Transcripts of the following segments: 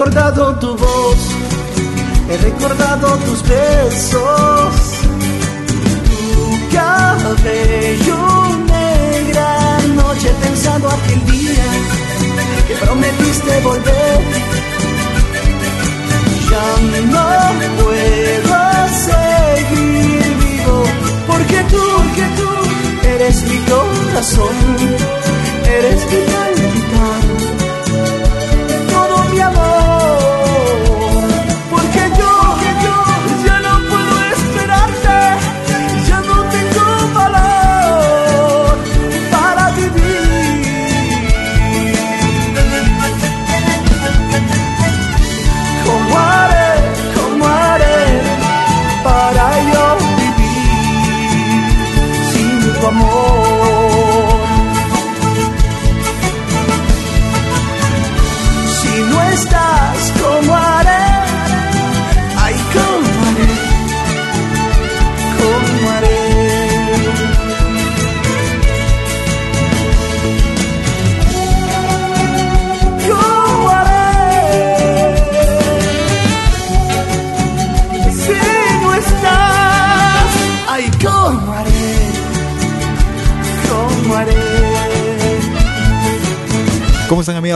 Tu voz, he recordado tus besos, tu cabello negra noche pensando aquel día que prometiste volver. Ya no puedo seguir vivo porque tú, porque tú eres mi corazón, eres mi alma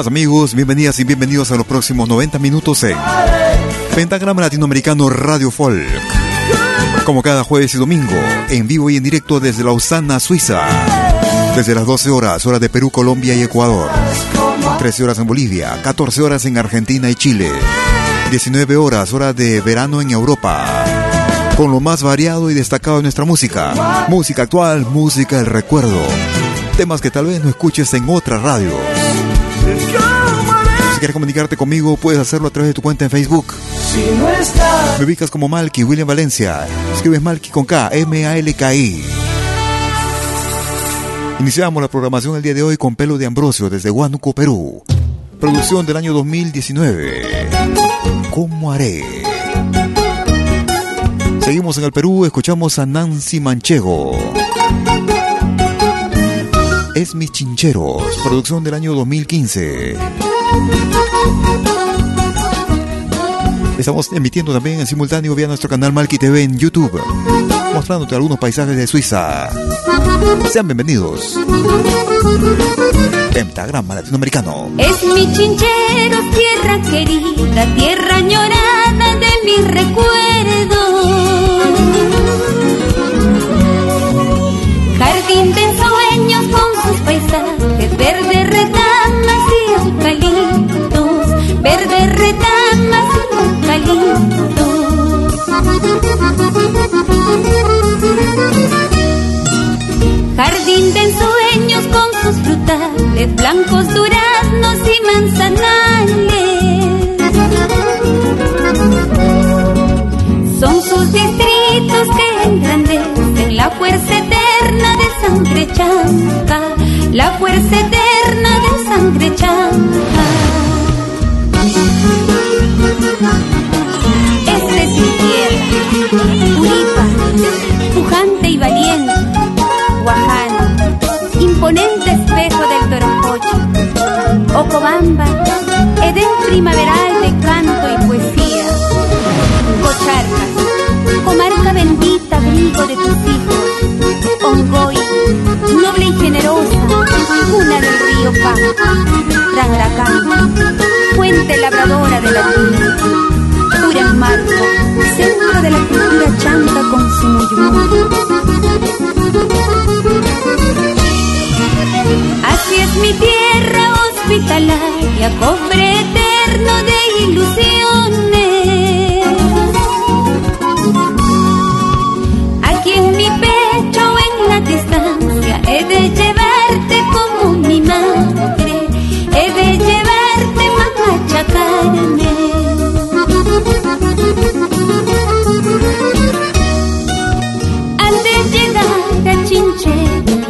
amigos? Bienvenidas y bienvenidos a los próximos 90 minutos en Pentagrama Latinoamericano Radio Folk. Como cada jueves y domingo, en vivo y en directo desde Lausana, Suiza. Desde las 12 horas, hora de Perú, Colombia y Ecuador. 13 horas en Bolivia, 14 horas en Argentina y Chile. 19 horas, hora de verano en Europa. Con lo más variado y destacado de nuestra música. Música actual, música del recuerdo. Temas que tal vez no escuches en otras radios. Si quieres comunicarte conmigo, puedes hacerlo a través de tu cuenta en Facebook. Me ubicas como Malky William Valencia. Escribes Malky con K, M-A-L-K-I. Iniciamos la programación el día de hoy con Pelo de Ambrosio desde Huánuco, Perú. Producción del año 2019. ¿Cómo haré? Seguimos en el Perú, escuchamos a Nancy Manchego. Es mis chincheros, producción del año 2015. Estamos emitiendo también en simultáneo vía nuestro canal Malki TV en YouTube, mostrándote algunos paisajes de Suiza. Sean bienvenidos. Pentagrama Latinoamericano. Es mi chinchero, tierra querida, tierra añorada de mis recuerdos. Jardín de sueños con sus paisajes, Jardín de ensueños con sus frutales, blancos duraznos y manzanales. Son sus distritos que engrandecen la fuerza eterna de sangre chanca, la fuerza eterna de sangre chanca. Este es mi tierra, Uripa, pujante y valiente, Guajana, imponente espejo del Toroncocho, Ocobamba, Edén primaveral de canto y poesía, Cocharcas, comarca bendita, abrigo de tus hijos, Ongoy, y generosa, cuna del río Pa, Rangracán, fuente labradora de la tierra, Turan Marco, centro de la cultura chanca con su muyumú. Así es mi tierra hospitalaria, cobre eterno de ilusiones. De llevarte como mi madre, he de llevarte mamá chacarne. Al de llegar a Chinchero,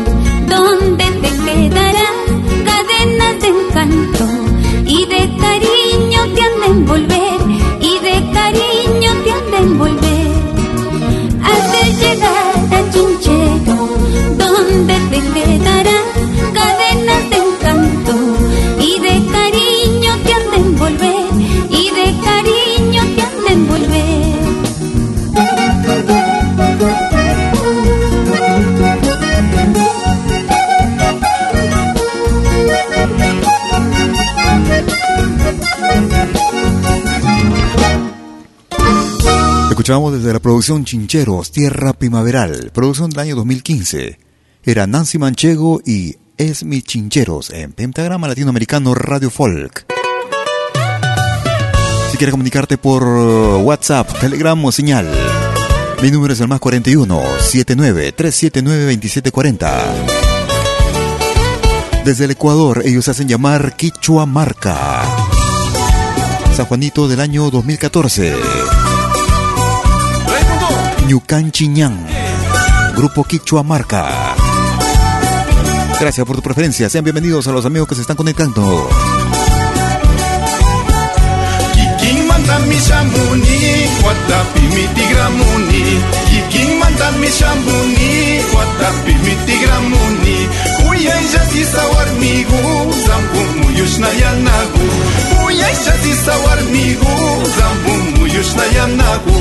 Escuchamos desde la producción Chincheros, Tierra Primaveral, producción del año 2015. Era Nancy Manchego y Es mi Chincheros en Pentagrama Latinoamericano Radio Folk. Si quieres comunicarte por WhatsApp, Telegram o señal, mi número es el más 41 79 379 2740. Desde el Ecuador, ellos hacen llamar Quichua Marca. San Juanito del año 2014. Ñucan Chiñán, Grupo Quichua Marca. Gracias por tu preferencia. Sean bienvenidos a los amigos que se están conectando. Kiking mandan mi shambuni, watapi mi tigramuni. Kiking mandan mi shambuni, watapi mi tigramuni. Uyay jati sawarmigu, zambu muyushna yanagu. Uyay jati sawarmigu, zambu muyushna yanagu.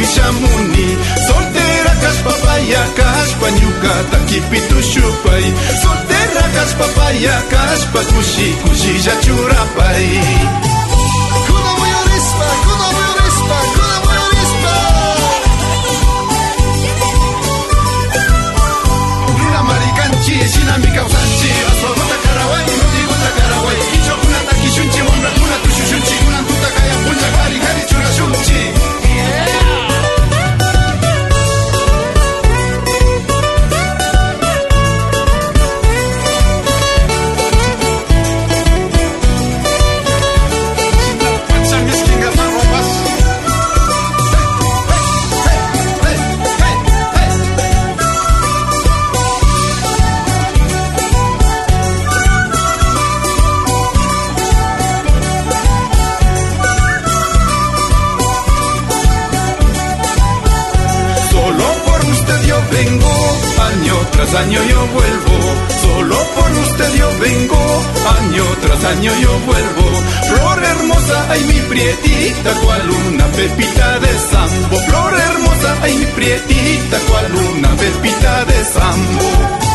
mishamuni soltera papaya kaspa ñuka takipitushupay soltera papaya kaspa kushi kushilla churapay año tras año yo vuelvo. Flor hermosa, ay mi prietita, cual una pepita de sambo. Flor hermosa, ay mi prietita, cual una pepita de sambo.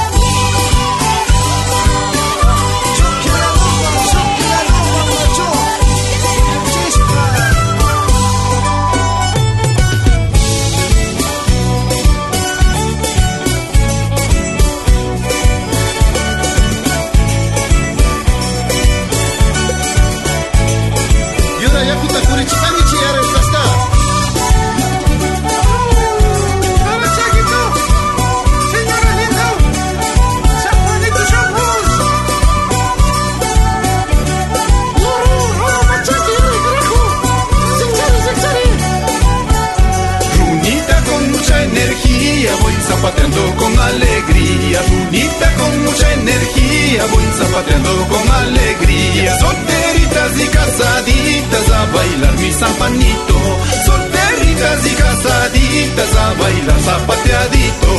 Bailar mi zampanito. Solteritas y casaditas a bailar zapateadito.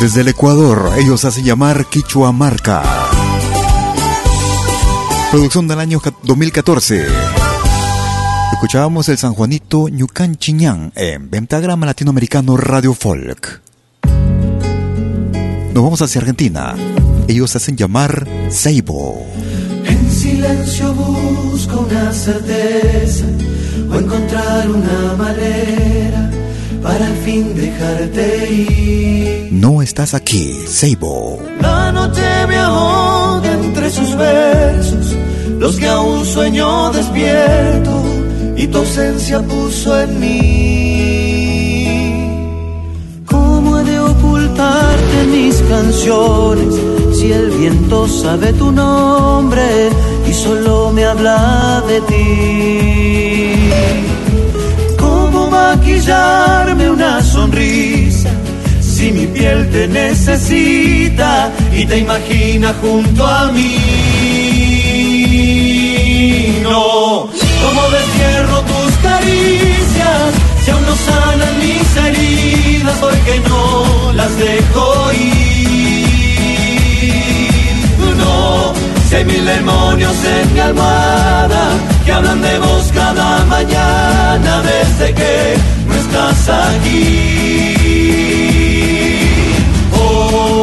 Desde el Ecuador, ellos hacen llamar Quichua Marca. Producción del año ca- 2014. Escuchábamos el San Juanito Ñucan Chiñán en Pentagrama Latinoamericano Radio Folk. Nos vamos hacia Argentina. Ellos hacen llamar Seibo. En silencio una certeza o encontrar una manera para al fin dejarte ir. No estás aquí, Seibo. La noche me ahoga entre sus versos, los que aún sueño despierto y tu ausencia puso en mí. ¿Cómo he de ocultarte mis canciones si el viento sabe tu nombre y solo me habla de ti? ¿Cómo maquillarme una sonrisa si mi piel te necesita y te imagina junto a mí? No, ¿cómo destierro tus caricias si aún no sanan mis heridas? Porque no las dejo ir. Si hay mil demonios en mi almohada que hablan de vos cada mañana desde que no estás aquí. Oh.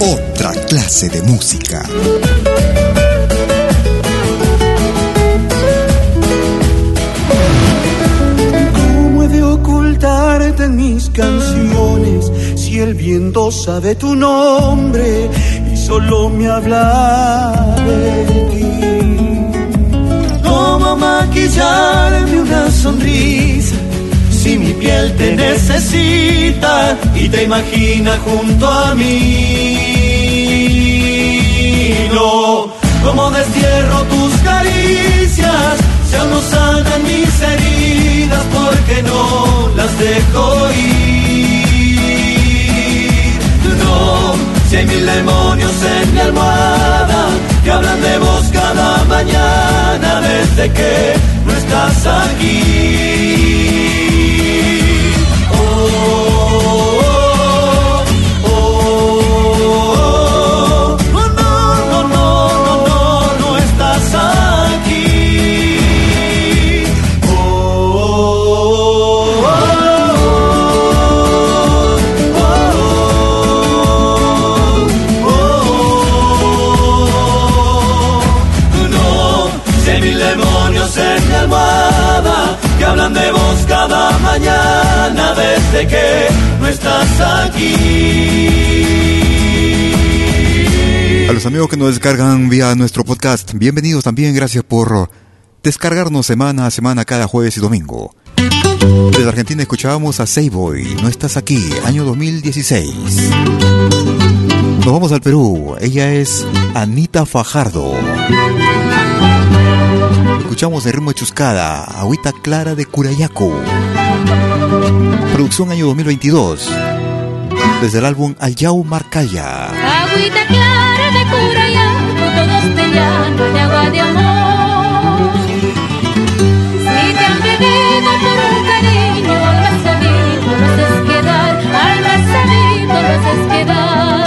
Otra clase de música. Sabe tu nombre y solo me habla de ti? ¿Cómo maquillarme una sonrisa si mi piel te necesita y te imagina junto a mí? No, ¿cómo destierro tus caricias si aún mis heridas porque no las dejo ir? Hay mil demonios en mi almohada que hablan de vos cada mañana desde que no estás aquí. Mañana desde que no estás aquí. A los amigos que nos descargan vía nuestro podcast, bienvenidos también, gracias por descargarnos semana a semana cada jueves y domingo. Desde Argentina escuchábamos a Seiboy, No estás aquí, año 2016. Nos vamos al Perú, ella es Anita Fajardo. Escuchamos el ritmo Chuscada, Agüita Clara de Curayaco. Producción año 2022. Desde el álbum Ayau Marcaya. Agüita clara de Curayaco, todos te llaman de agua de amor. Si te han bebido por un cariño, al más sabido lo haces quedar, al más sabido lo haces quedar.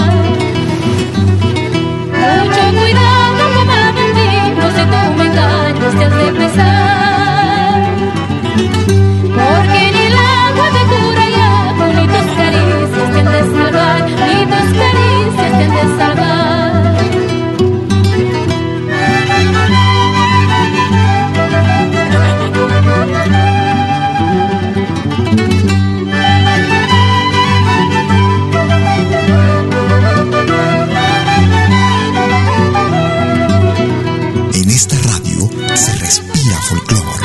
Esta radio se respira folclore.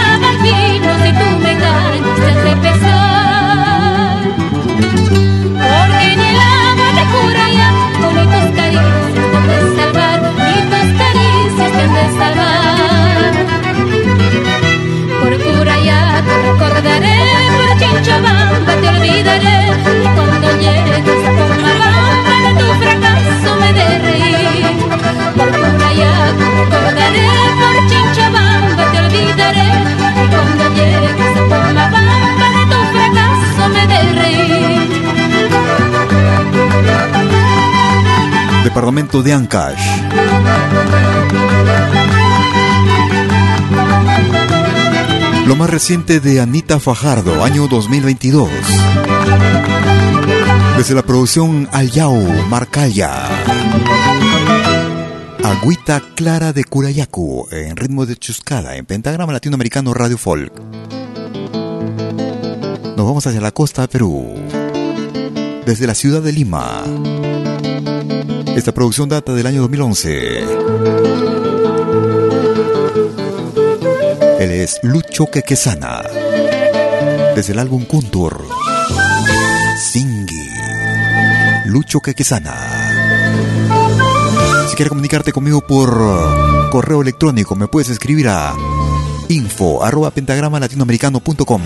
Departamento de Ancash. Lo más reciente de Anita Fajardo, año 2022. Desde la producción Ayau Marcaya. Agüita Clara de Curayacu, en ritmo de chuscada, en pentagrama latinoamericano Radio Folk. Nos vamos hacia la costa de Perú. Desde la ciudad de Lima. Esta producción data del año 2011. Él es Lucho Quequesana. Desde el álbum Kuntur. Singi. Lucho Quequesana. Si quieres comunicarte conmigo por correo electrónico, me puedes escribir a info arroba pentagrama latinoamericano.com.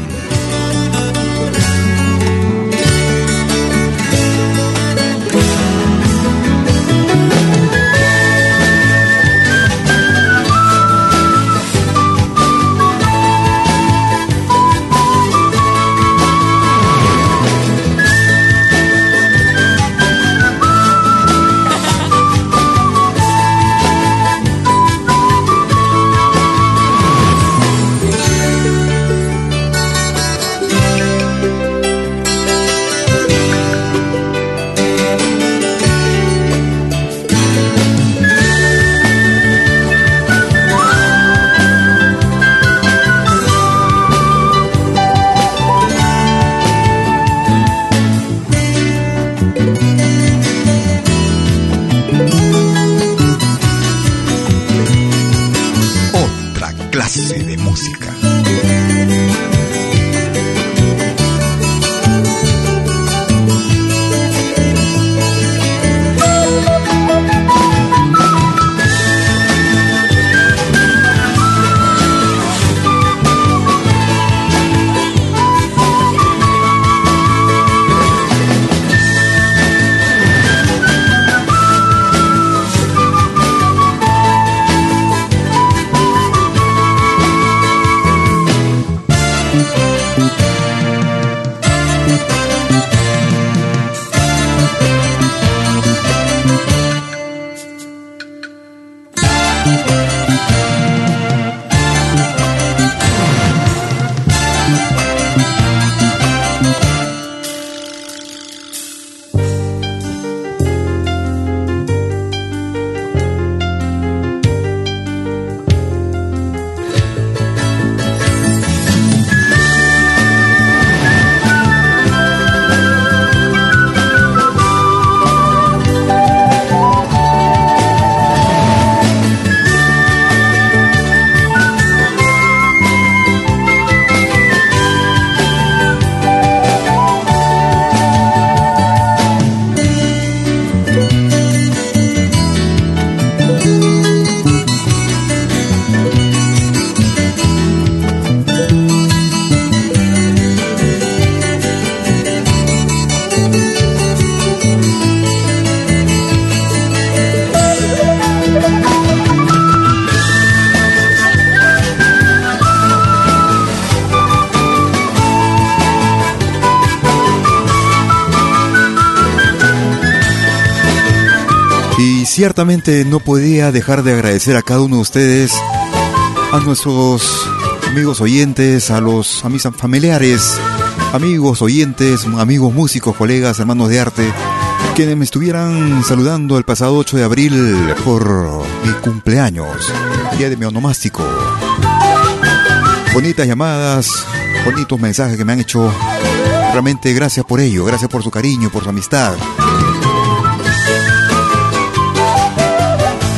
ciertamente no podía dejar de agradecer a cada uno de ustedes, a nuestros amigos oyentes, a los a mis familiares, amigos oyentes, amigos músicos, colegas, hermanos de arte, quienes me estuvieran saludando el pasado 8 de abril por mi cumpleaños, día de mi onomástico. Bonitas llamadas, bonitos mensajes que me han hecho. Realmente gracias por ello, gracias por su cariño, por su amistad.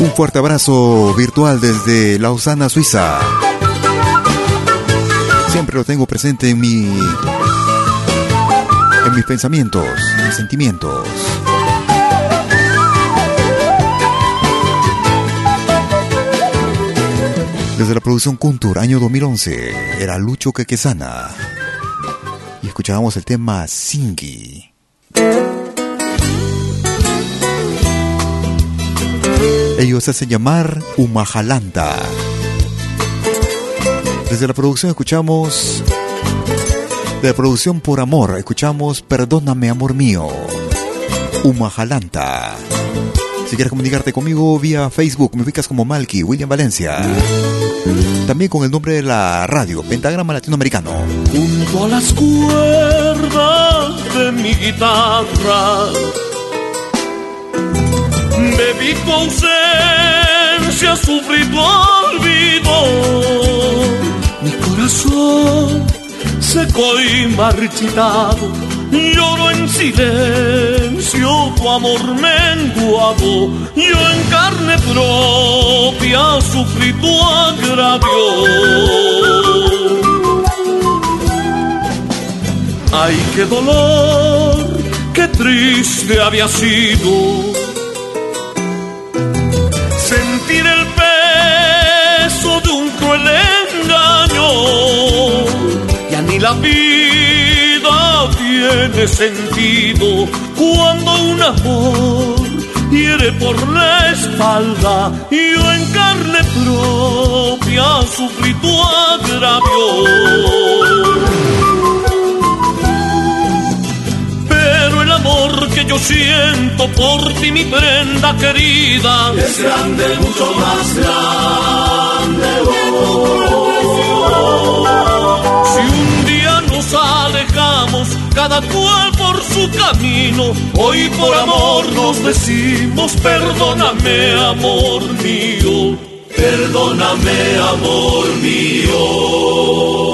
Un fuerte abrazo virtual desde Lausana, Suiza. Siempre lo tengo presente en mi en mis pensamientos, mis sentimientos. Desde la producción Kuntur, año 2011, era Lucho Quequesana. Y escuchábamos el tema Singi. Ellos se hacen llamar Umajalanta. Desde la producción escuchamos. De la producción por amor, escuchamos Perdóname, amor mío. Umajalanta. Si quieres comunicarte conmigo vía Facebook, me ubicas como Malky, William Valencia. También con el nombre de la radio, Pentagrama Latinoamericano. Junto a las cuerdas de mi guitarra Bebí tu ausencia, sufrí tu olvido. Mi corazón seco y marchitado, lloro en silencio tu amor menguado. Yo en carne propia sufrí tu agravio. Ay, qué dolor, qué triste había sido cruel engaño. Ya ni la vida tiene sentido cuando un amor hiere por la espalda. Y yo en carne propia sufrí tu agravio. Pero el amor que yo siento por ti, mi prenda es grande, mucho más grande. Si un día nos alejamos, cada cual por su camino, hoy por amor nos decimos, perdóname, amor mío. Perdóname, amor mío.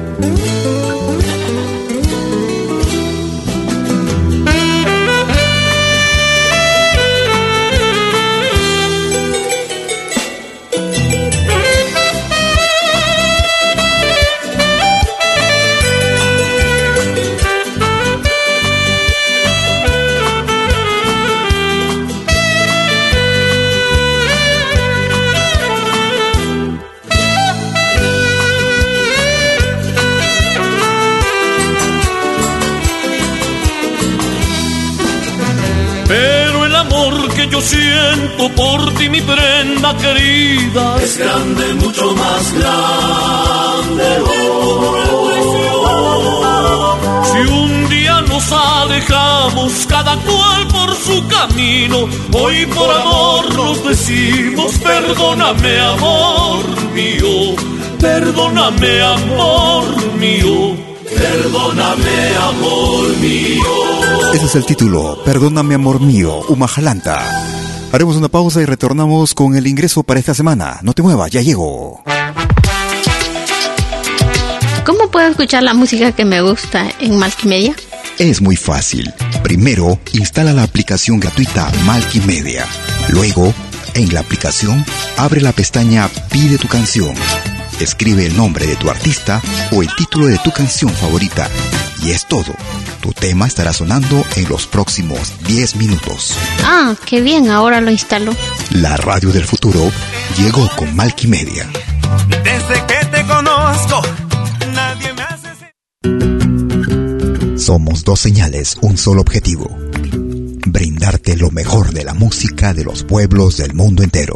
Yo siento por ti, mi prenda querida, es grande, mucho más grande. Si un día nos alejamos, cada cual por su camino, hoy por amor nos decimos, perdóname amor mío, perdóname amor mío, perdóname amor mío. Ese es el título, Perdóname amor mío, Umajalanta. Haremos una pausa y retornamos con el ingreso para esta semana. No te muevas, ya llego. ¿Cómo puedo escuchar la música que me gusta en Multimedia? Es muy fácil. Primero, instala la aplicación gratuita Multimedia. Luego, en la aplicación, abre la pestaña Pide tu canción. Escribe el nombre de tu artista o el título de tu canción favorita. Y es todo. Tu tema estará sonando en los próximos 10 minutos. Ah, qué bien, ahora lo instalo. La radio del futuro llegó con Multimedia. Desde que te conozco, nadie me hace... Somos dos señales, un solo objetivo. Brindarte lo mejor de la música de los pueblos del mundo entero.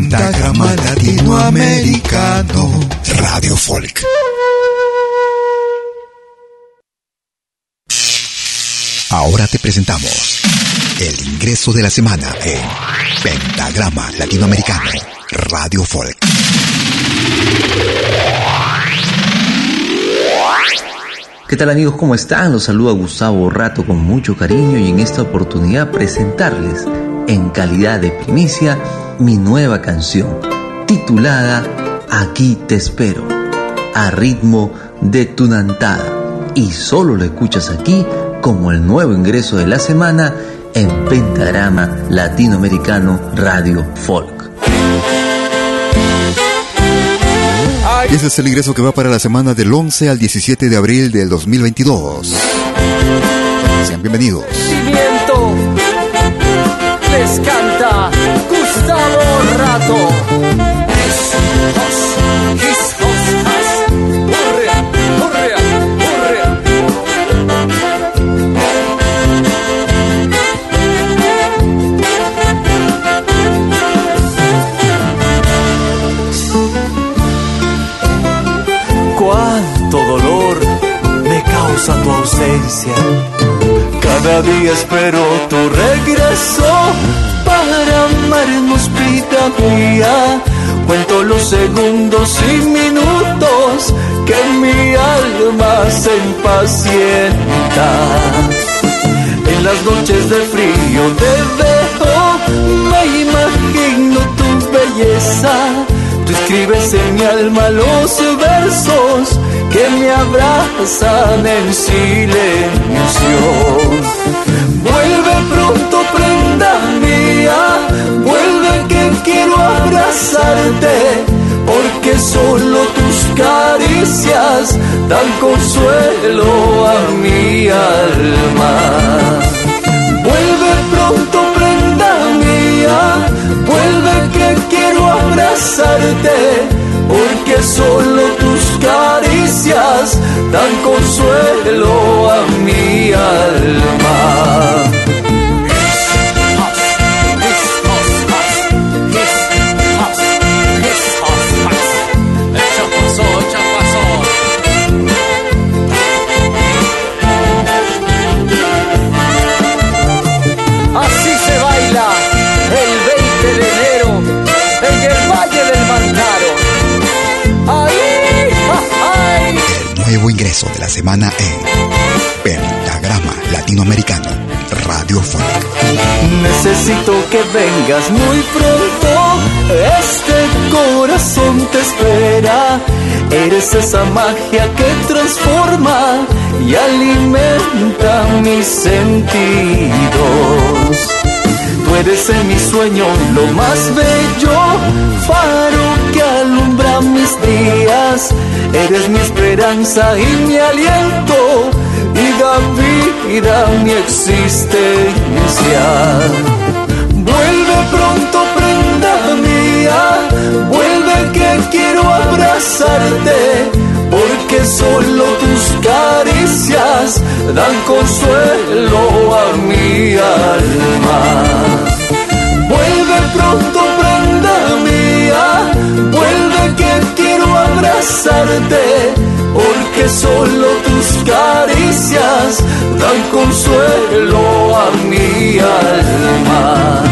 Latinoamericano Radio Folk. Ahora te presentamos el ingreso de la semana en Pentagrama Latinoamericano Radio Folk. ¿Qué tal amigos? ¿Cómo están? Los saluda Gustavo Rato con mucho cariño y en esta oportunidad presentarles en calidad de primicia mi nueva canción titulada Aquí te espero, a ritmo de tunantada y solo lo escuchas aquí como el nuevo ingreso de la semana en Pentagrama Latinoamericano Radio Folk. Y ese es el ingreso que va para la semana del 11 al 17 de abril del 2022. Sean bienvenidos. Les canta Gustavo Rato. tu ausencia. Cada día espero tu regreso para amarnos vida mía. Cuento los segundos y minutos que mi alma se impacienta. En las noches de frío te veo, me imagino belleza. Tú escribes en mi alma los versos que me abrazan en silencio. Vuelve quiero abrazarte, porque solo tus caricias dan consuelo a mi alma. Vuelve pronto, prenda mía, vuelve que quiero abrazarte, porque solo tus caricias dan consuelo a mi alma. Ingreso de la semana en Pentagrama Latinoamericano Radio Folk. Necesito que vengas muy pronto, este corazón te espera. Eres esa magia que transforma y alimenta mis sentidos. Tú eres en mi sueño lo más bello, faro que alumbra mis días Eres mi esperanza y mi aliento y da vida mi existencia. Vuelve pronto, prenda mía, vuelve que quiero abrazarte, porque solo tus caricias dan consuelo a mi alma. Vuelve pronto, porque solo tus caricias dan consuelo a mi alma.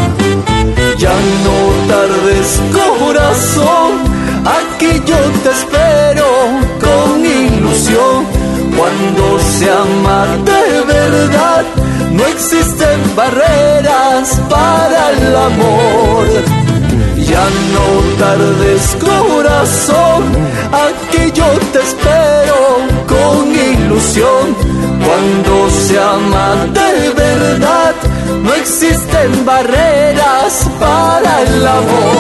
Ya no tardes corazón, aquí yo te espero con ilusión. Cuando se ama de verdad, no existen barreras para el amor ya no tardes corazón, aquí yo te espero con ilusión. Cuando se ama de verdad, no existen barreras para el amor.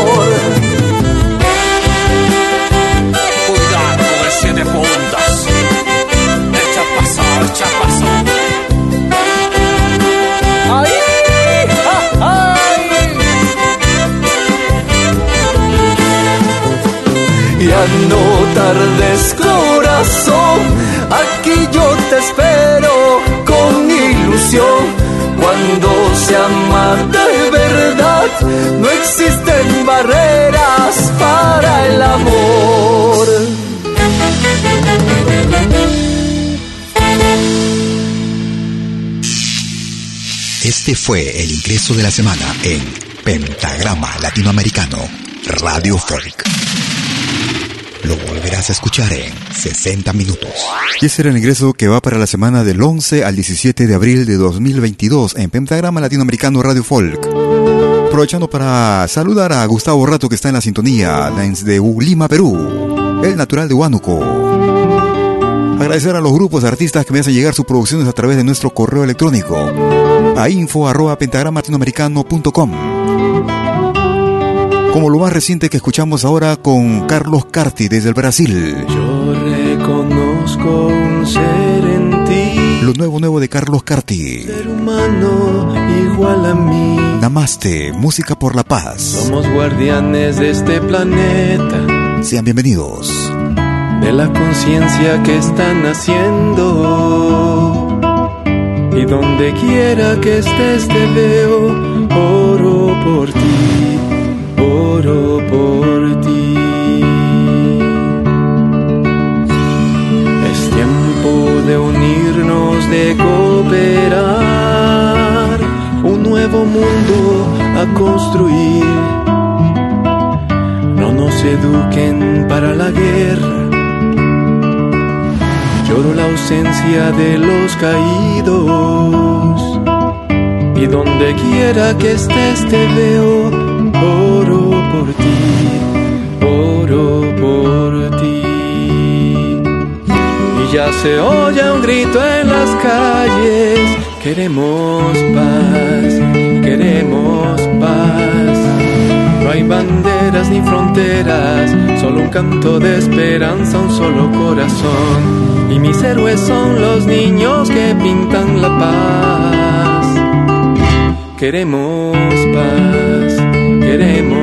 No tardes corazón, aquí yo te espero con ilusión. Cuando se ama de verdad, no existen barreras para el amor. Este fue el ingreso de la semana en Pentagrama Latinoamericano Radio Folk. Lo volverás a escuchar en 60 minutos. Y ese era el ingreso que va para la semana del 11 al 17 de abril de 2022 en Pentagrama Latinoamericano Radio Folk. Aprovechando para saludar a Gustavo Rato que está en la sintonía desde Lima, Perú, el natural de Huánuco. Agradecer a los grupos de artistas que me hacen llegar sus producciones a través de nuestro correo electrónico a info arroba como lo más reciente que escuchamos ahora con Carlos Carti desde el Brasil. Yo reconozco un ser en ti. Lo nuevo nuevo de Carlos Carti. Ser humano igual a mí. Namaste, música por la paz. Somos guardianes de este planeta. Sean bienvenidos. De la conciencia que están haciendo. Y donde quiera que estés te veo, oro por ti oro por ti. Es tiempo de unirnos, de cooperar, un nuevo mundo a construir. No nos eduquen para la guerra. Lloro la ausencia de los caídos. Y donde quiera que estés te veo ya se oye un grito en las calles, queremos paz, queremos paz. No hay banderas ni fronteras, solo un canto de esperanza, un solo corazón. Y mis héroes son los niños que pintan la paz. Queremos paz, queremos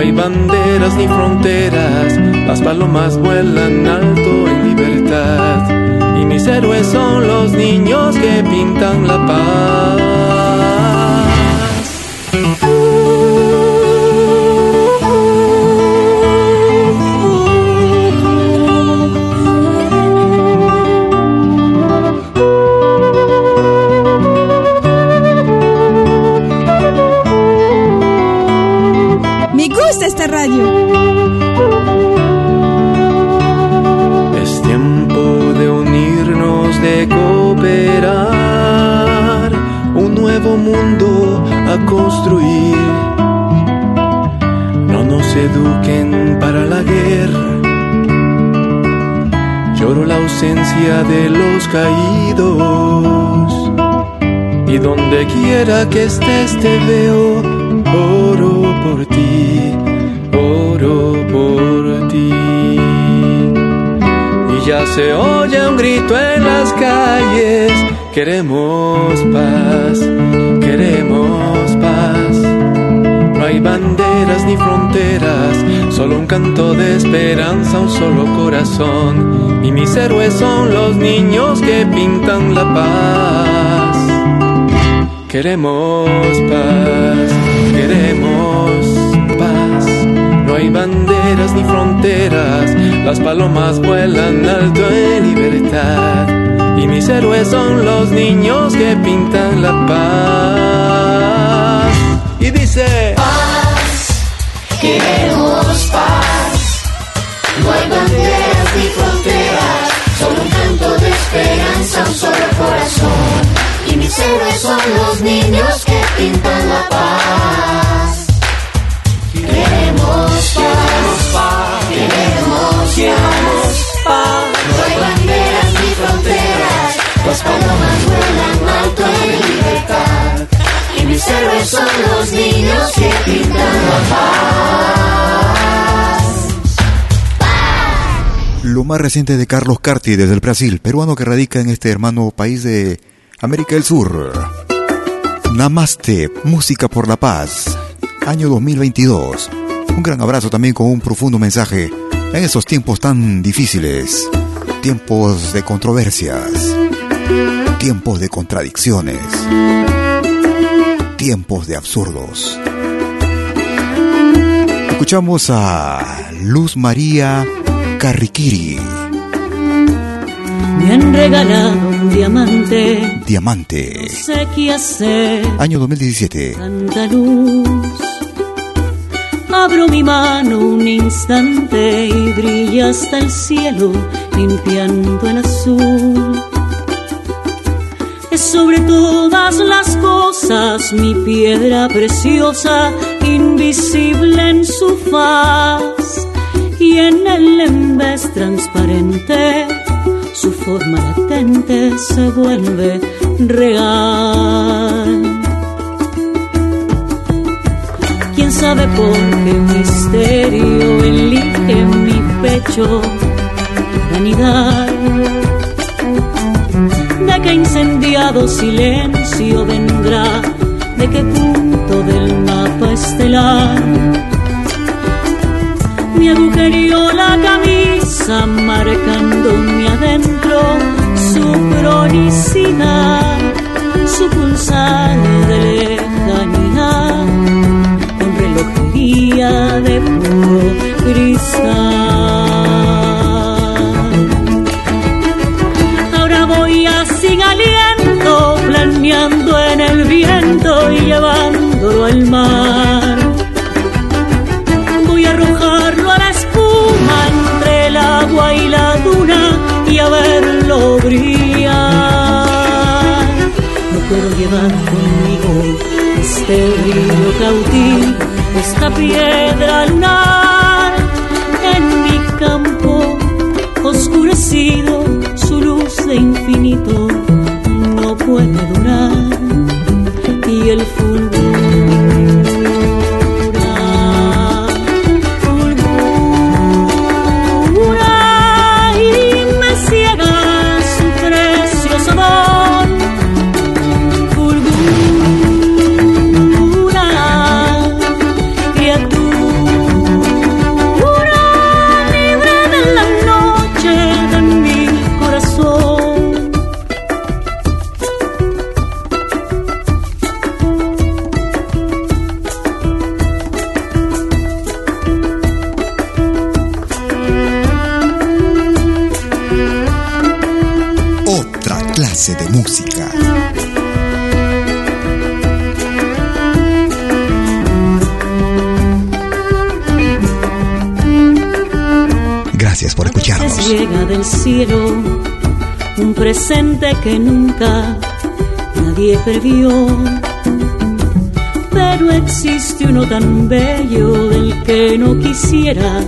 hay banderas ni fronteras, las palomas vuelan alto en libertad. Y mis héroes son los niños que pintan la paz. Caídos. Y donde quiera que estés te veo, oro por ti, oro por ti. Y ya se oye un grito en las calles, queremos paz, queremos no hay banderas ni fronteras, solo un canto de esperanza, un solo corazón. Y mis héroes son los niños que pintan la paz. Queremos paz, queremos paz. No hay banderas ni fronteras, las palomas vuelan alto en libertad. Y mis héroes son los niños que pintan la paz y dice paz, queremos son los niños que pintan la. Lo más reciente de Carlos Carti desde el Brasil, peruano que radica en este hermano país de América del Sur. Namaste, música por la paz, año 2022. Un gran abrazo también con un profundo mensaje en esos tiempos tan difíciles, tiempos de controversias, tiempos de contradicciones tiempos de absurdos. Escuchamos a Luz María Carriquiri. Me han regalado un diamante. Diamante. sé qué hacer. Año 2017. Tanta luz. Abro mi mano un instante y brilla hasta el cielo, limpiando el azul sobre todas las cosas mi piedra preciosa, invisible en su faz, y en el vez transparente, su forma latente se vuelve real. ¿Quién sabe por qué misterio elige mi pecho vanidad? Incendiado silencio vendrá, de qué punto del mapa estelar. Me agujerió la camisa marcándome adentro su cronicidad, su pulsar de lejanía, con relojería de puro cristal. En el viento y llevándolo al mar. Voy a arrojarlo a la espuma entre el agua y la duna y a verlo brillar. No puedo llevar conmigo este río cautivo, esta piedra lunar en mi campo oscurecido, su luz de infinito el que nunca nadie previó. Pero existe uno tan bello del que no quisiera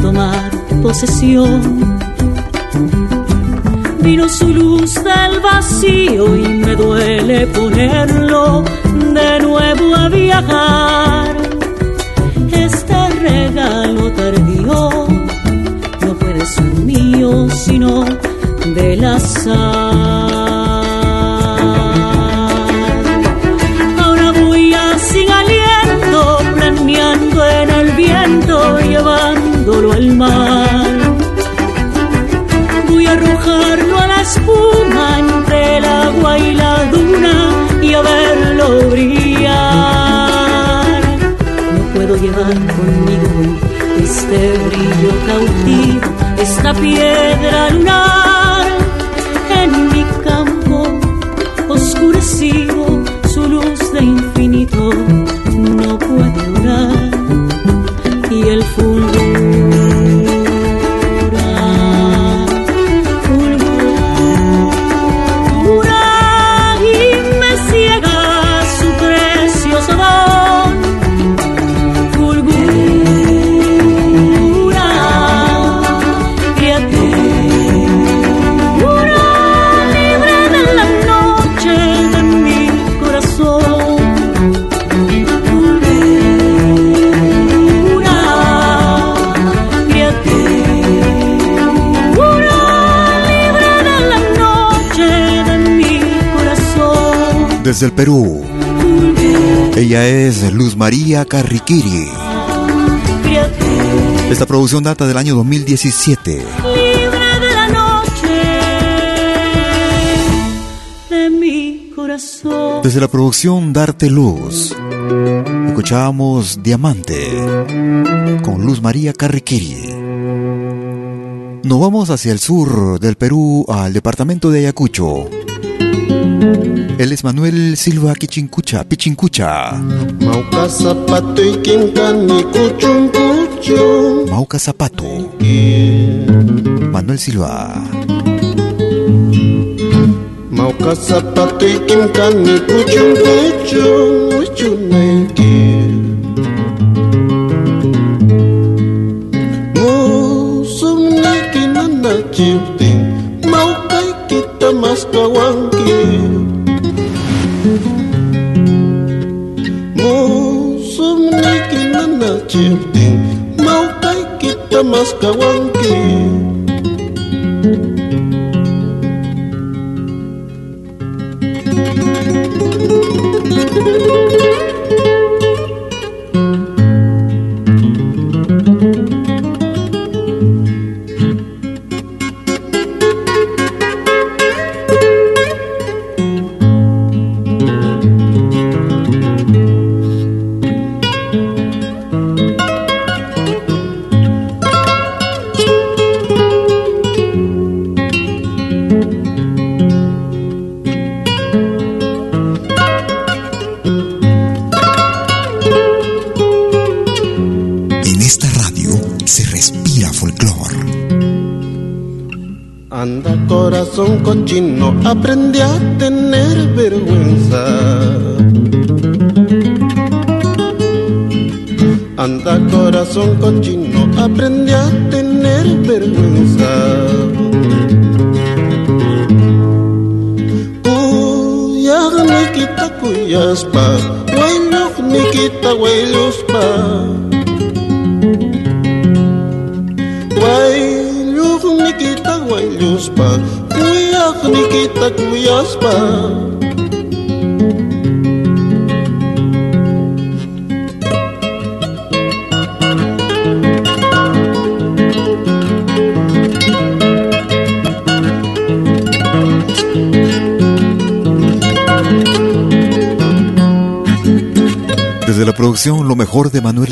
tomar posesión. Vino su luz del vacío y me duele ponerlo de nuevo a viajar. Este regalo tardío mío, sino del azar. Llevándolo al mar. Voy a arrojarlo a la espuma entre el agua y la duna y a verlo brillar. No puedo llevar conmigo este brillo cautivo esta piedra lunar desde el Perú. Ella es Luz María Carriquiri. Esta producción data del año 2017. Desde la producción Darte Luz, escuchábamos Diamante con Luz María Carriquiri. Nos vamos hacia el sur del Perú, al departamento de Ayacucho. Él es Manuel Silva Pichincucha, Pichincucha. Mauca zapato y quincani cuchuncucho. Mauca zapato. Manuel Silva. Mauca zapato y quincani cuchuncucho. Wichuneki. Musumniki nana chipti. Mauca kita mas chirting mau kay kita mas kawangi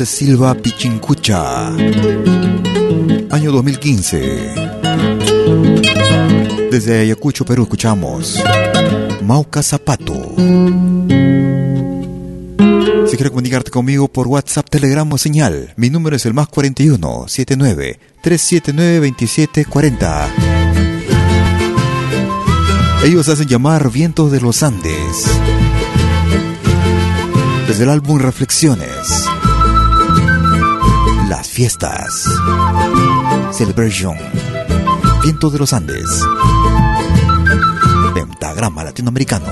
Silva Pichincucha. Año 2015. Desde Ayacucho, Perú, escuchamos Mauca Zapato. Si quieres comunicarte conmigo por WhatsApp, Telegram o señal, mi número es el más 41 79 379 2740. Ellos hacen llamar Vientos de los Andes desde el álbum Reflexiones. Fiestas. Celebration. Viento de los Andes. Pentagrama latinoamericano.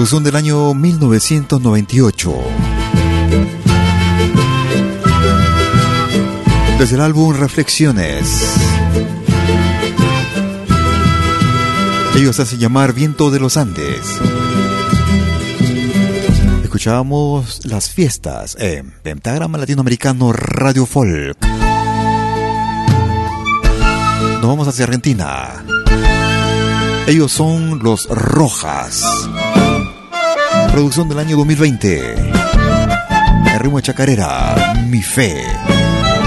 Producción del año 1998. Desde el álbum Reflexiones. Ellos hacen llamar Viento de los Andes. Escuchábamos las fiestas en Pentagrama Latinoamericano Radio Folk. Nos vamos hacia Argentina. Ellos son los Rojas. Producción del año 2020. El Chacarera, Mi Fe,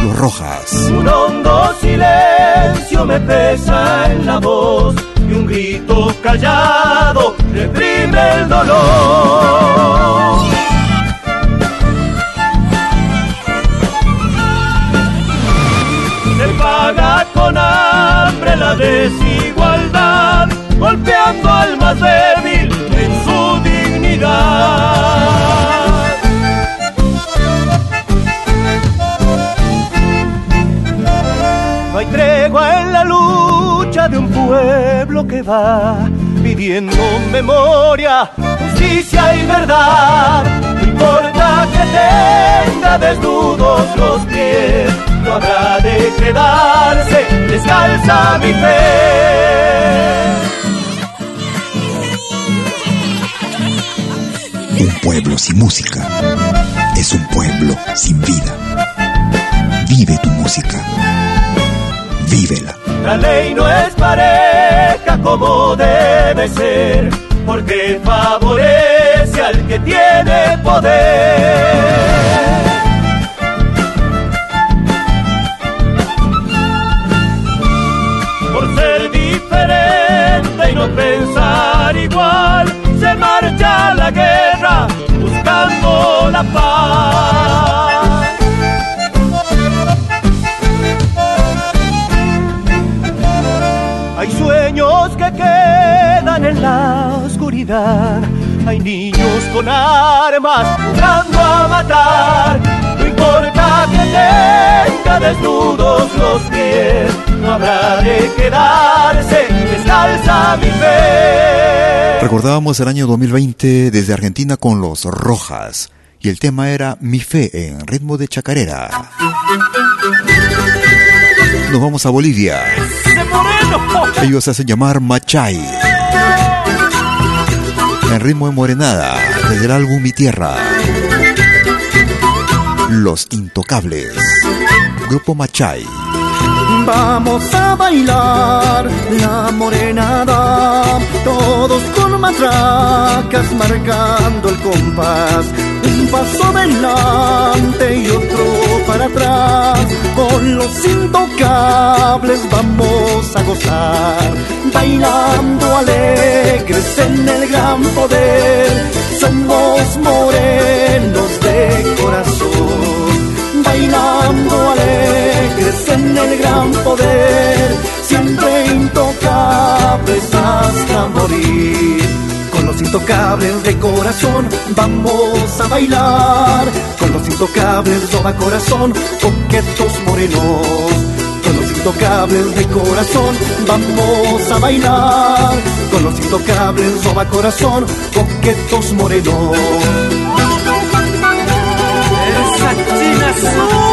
Los Rojas. Un hondo silencio me pesa en la voz y un grito callado reprime el dolor. Se paga con hambre la desigualdad, golpeando al más débil no hay tregua en la lucha de un pueblo que va pidiendo memoria, justicia y verdad. No importa que tenga desnudos los pies, no habrá de quedarse descalza mi fe. Un pueblo sin música es un pueblo sin vida. Vive tu música. Vívela. La ley no es pareja como debe ser, porque favorece al que tiene poder. Por ser diferente y no pensar igual, se marcha la guerra la paz. Hay sueños que quedan en la oscuridad. Hay niños con armas jugando a matar. No importa que tenga desnudos los pies, no habrá de quedarse descalza mi fe. Recordábamos el año 2020 desde Argentina con los Rojas y el tema era Mi fe en ritmo de chacarera. Nos vamos a Bolivia. Ellos hacen llamar Machay. En ritmo de morenada, desde el álbum Mi Tierra. Los Intocables. Grupo Machay. Vamos a bailar la morenada, todos con matracas marcando el compás. Un paso adelante y otro para atrás, con los intocables vamos a gozar. Bailando alegres en el gran poder, somos morenos de corazón. Bailando alegres en el gran poder, siempre intocables hasta morir. Con los intocables de corazón vamos a bailar. Con los intocables roba corazón, coquetos morenos. Con los intocables de corazón vamos a bailar. Con los intocables roba corazón, coquetos morenos. Esa china super,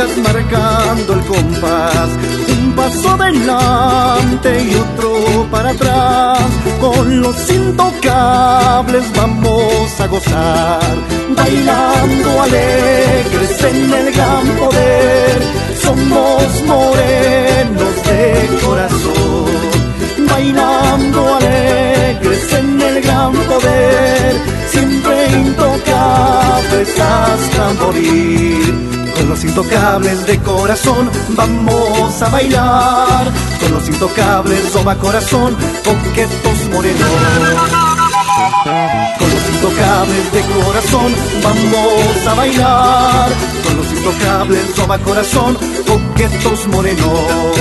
Marcando el compás. Un paso adelante y otro para atrás, con los intocables vamos a gozar. Bailando alegres en el gran poder, somos morenos de corazón bailando alegres en el gran poder, siempre intocables hasta morir. Con los intocables de corazón vamos a bailar, con los intocables roba corazón, coquetos morenos. Con los intocables de corazón vamos a bailar, con los intocables roba corazón, coquetos morenos.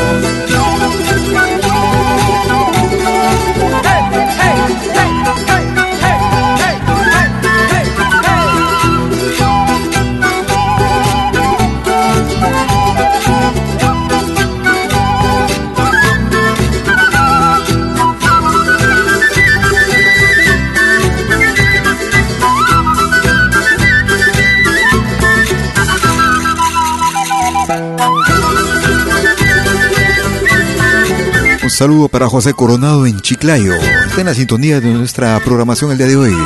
Saludo para José Coronado en Chiclayo. Está en la sintonía de nuestra programación el día de hoy.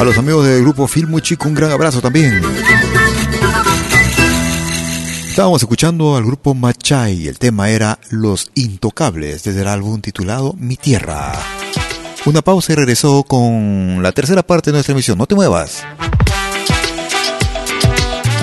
A los amigos del grupo Film Chico, un gran abrazo también. Estábamos escuchando al grupo Machay. El tema era Los Intocables desde el álbum titulado Mi Tierra. Una pausa y regresó con la tercera parte de nuestra emisión. No te muevas.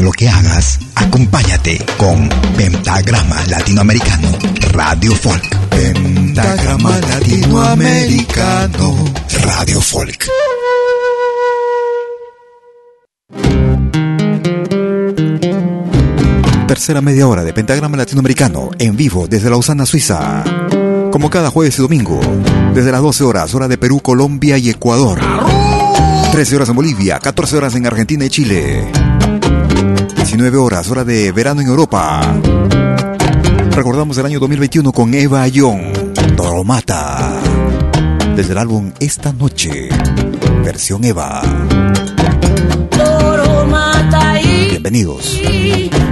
Lo que hagas, acompáñate con Pentagrama Latinoamericano Radio Folk. Pentagrama Latinoamericano Radio Folk. Tercera media hora de Pentagrama Latinoamericano en vivo desde Lausana, Suiza. Como cada jueves y domingo, desde las 12 horas, hora de Perú, Colombia y Ecuador. 13 horas en Bolivia, 14 horas en Argentina y Chile. 19 horas, hora de verano en Europa. Recordamos el año 2021 con Eva Young, Toromata. Desde el álbum Esta Noche, versión Eva. Bienvenidos.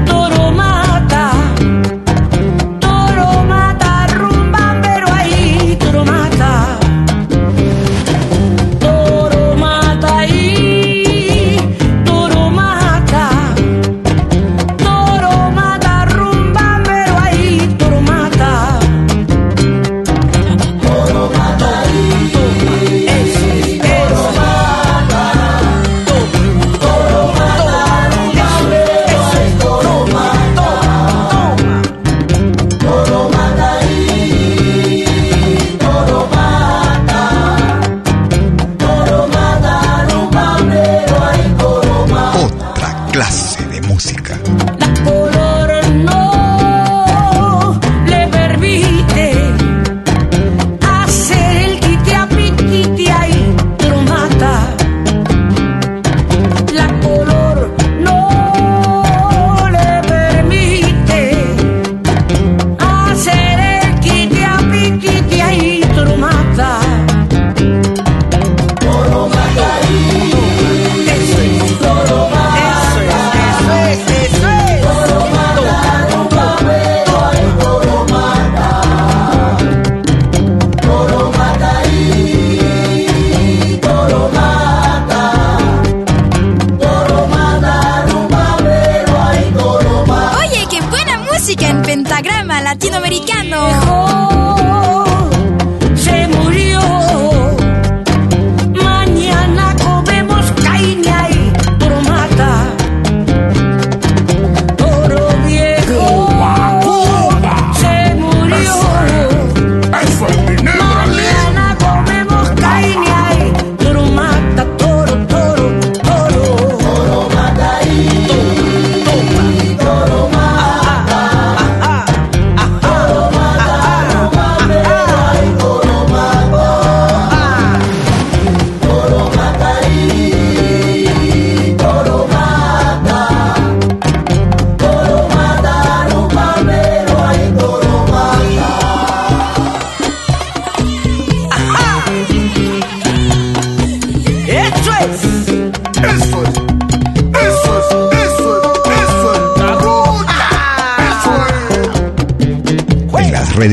Toromata.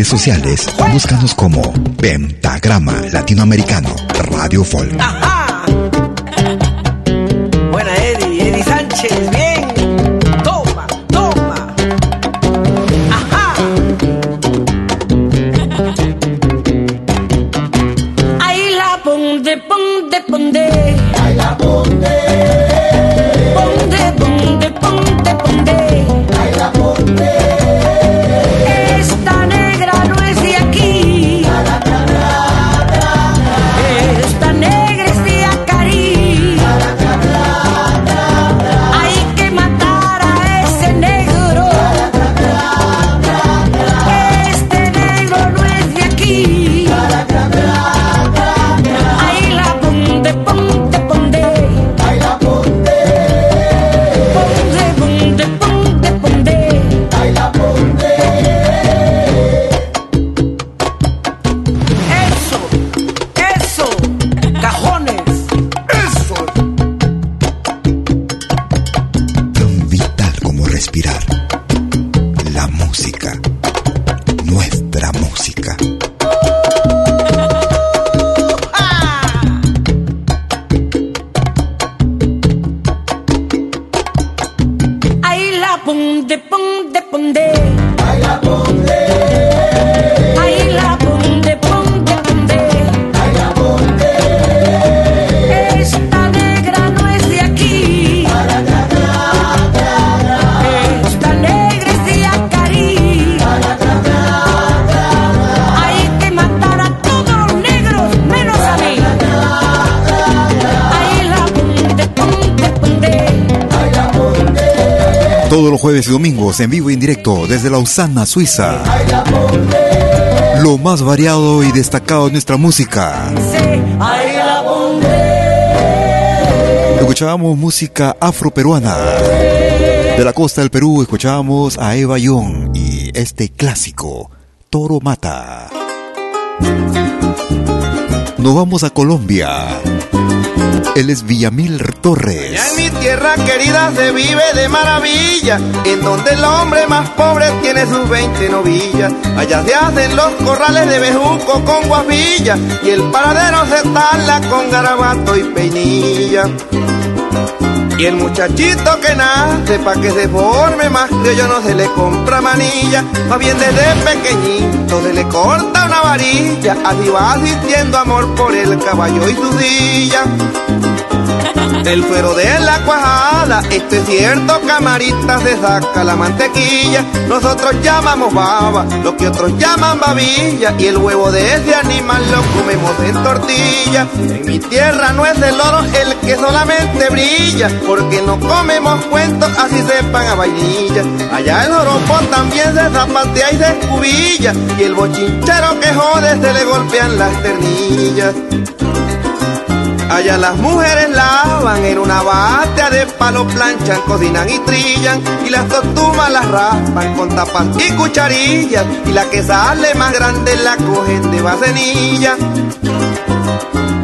Redes sociales, búscanos como Pentagrama Latinoamericano Radio Folk. Todos los jueves y domingos en vivo y en directo desde Lausana, Suiza. Lo más variado y destacado de nuestra música. Escuchábamos música afroperuana. De la costa del Perú escuchábamos a Eva Young y este clásico, Toro Mata. Nos vamos a Colombia. Él es Villamil Torres. Ya en mi tierra querida se vive de maravilla, en donde el hombre más pobre tiene sus 20 novillas. Allá se hacen los corrales de bejuco con guavilla, y el paradero se tala con garabato y peinilla. Y el muchachito que nace pa' que se forme más yo no se le compra manilla, más bien desde pequeñito se le corta una varilla, así va sintiendo amor por el caballo y su silla. El fuero de la cuajada, esto es cierto, camarita se saca la mantequilla. Nosotros llamamos baba, lo que otros llaman babilla. Y el huevo de ese animal lo comemos en tortilla. En mi tierra no es el oro el que solamente brilla, porque no comemos cuentos así sepan a vainilla. Allá el oropo también se zapatea y se escubilla. Y el bochinchero que jode se le golpean las ternillas. Allá las mujeres lavan en una batea de palo planchan, cocinan y trillan y las tostumas las raspan con tapas y cucharillas y la que sale más grande la cogen de vasenilla.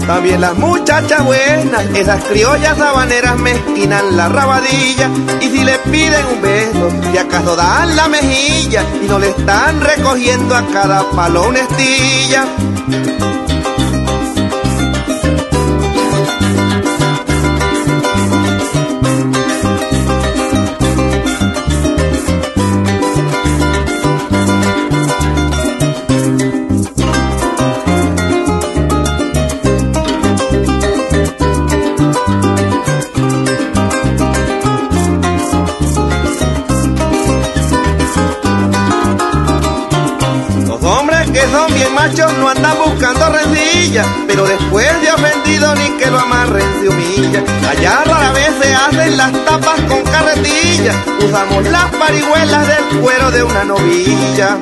También las muchachas buenas, esas criollas habaneras mezquinan la rabadilla y si le piden un beso, si acaso dan la mejilla y no le están recogiendo a cada palo una estilla. No andan buscando rencilla, pero después de ofendido ni que lo amarren se humilla. Allá rara vez se hacen las tapas con carretilla, usamos las parihuelas del cuero de una novilla.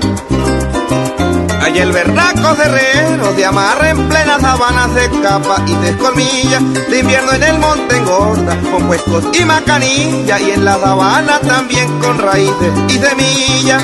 Allá el berraco cerrero se amarra en plena sabana, se escapa y se escolmilla. De invierno en el monte engorda con puestos y macanilla, y en la sabana también con raíces y semillas.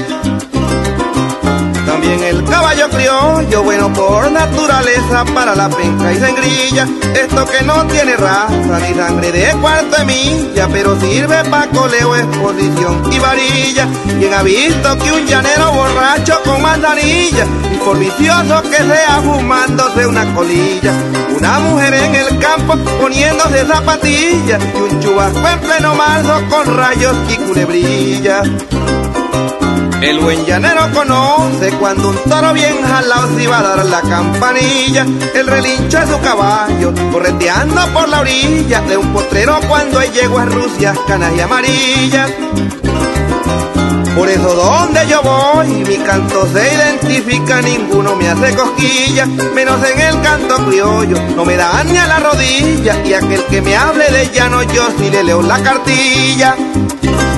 También el caballo criollo, bueno por naturaleza para la penca y sangrilla. Esto que no tiene raza ni sangre de cuarto de milla, pero sirve pa' coleo, exposición y varilla. Quien ha visto que un llanero borracho con manzanilla, y por vicioso que sea fumándose una colilla, una mujer en el campo poniéndose zapatillas y un chubasco en pleno marzo con rayos y culebrillas. El buen llanero conoce cuando un toro bien jalado se va a dar la campanilla. El relincho de su caballo, correteando por la orilla de un potrero cuando hay yeguas rusias, canas y amarillas. Por eso donde yo voy, mi canto se identifica, ninguno me hace cosquillas, menos en el canto criollo, no me da ni a la rodilla, y aquel que me hable de llano yo sí le leo la cartilla.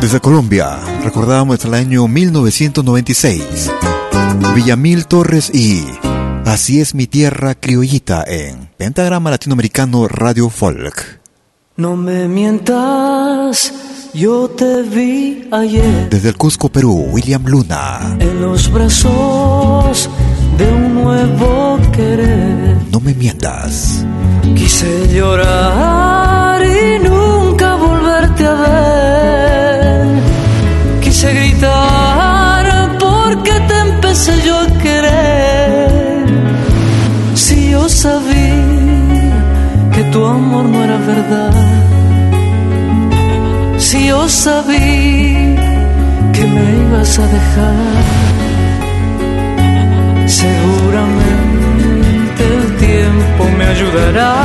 Desde Colombia, recordábamos el año 1996. Villamil Torres y Así es mi tierra criollita en Pentagrama Latinoamericano Radio Folk. No me mientas, yo te vi ayer. Desde el Cusco, Perú, William Luna. En los brazos de un nuevo querer. No me mientas. Quise llorar y nunca Si yo sabía que me ibas a dejar. Seguramente el tiempo me ayudará.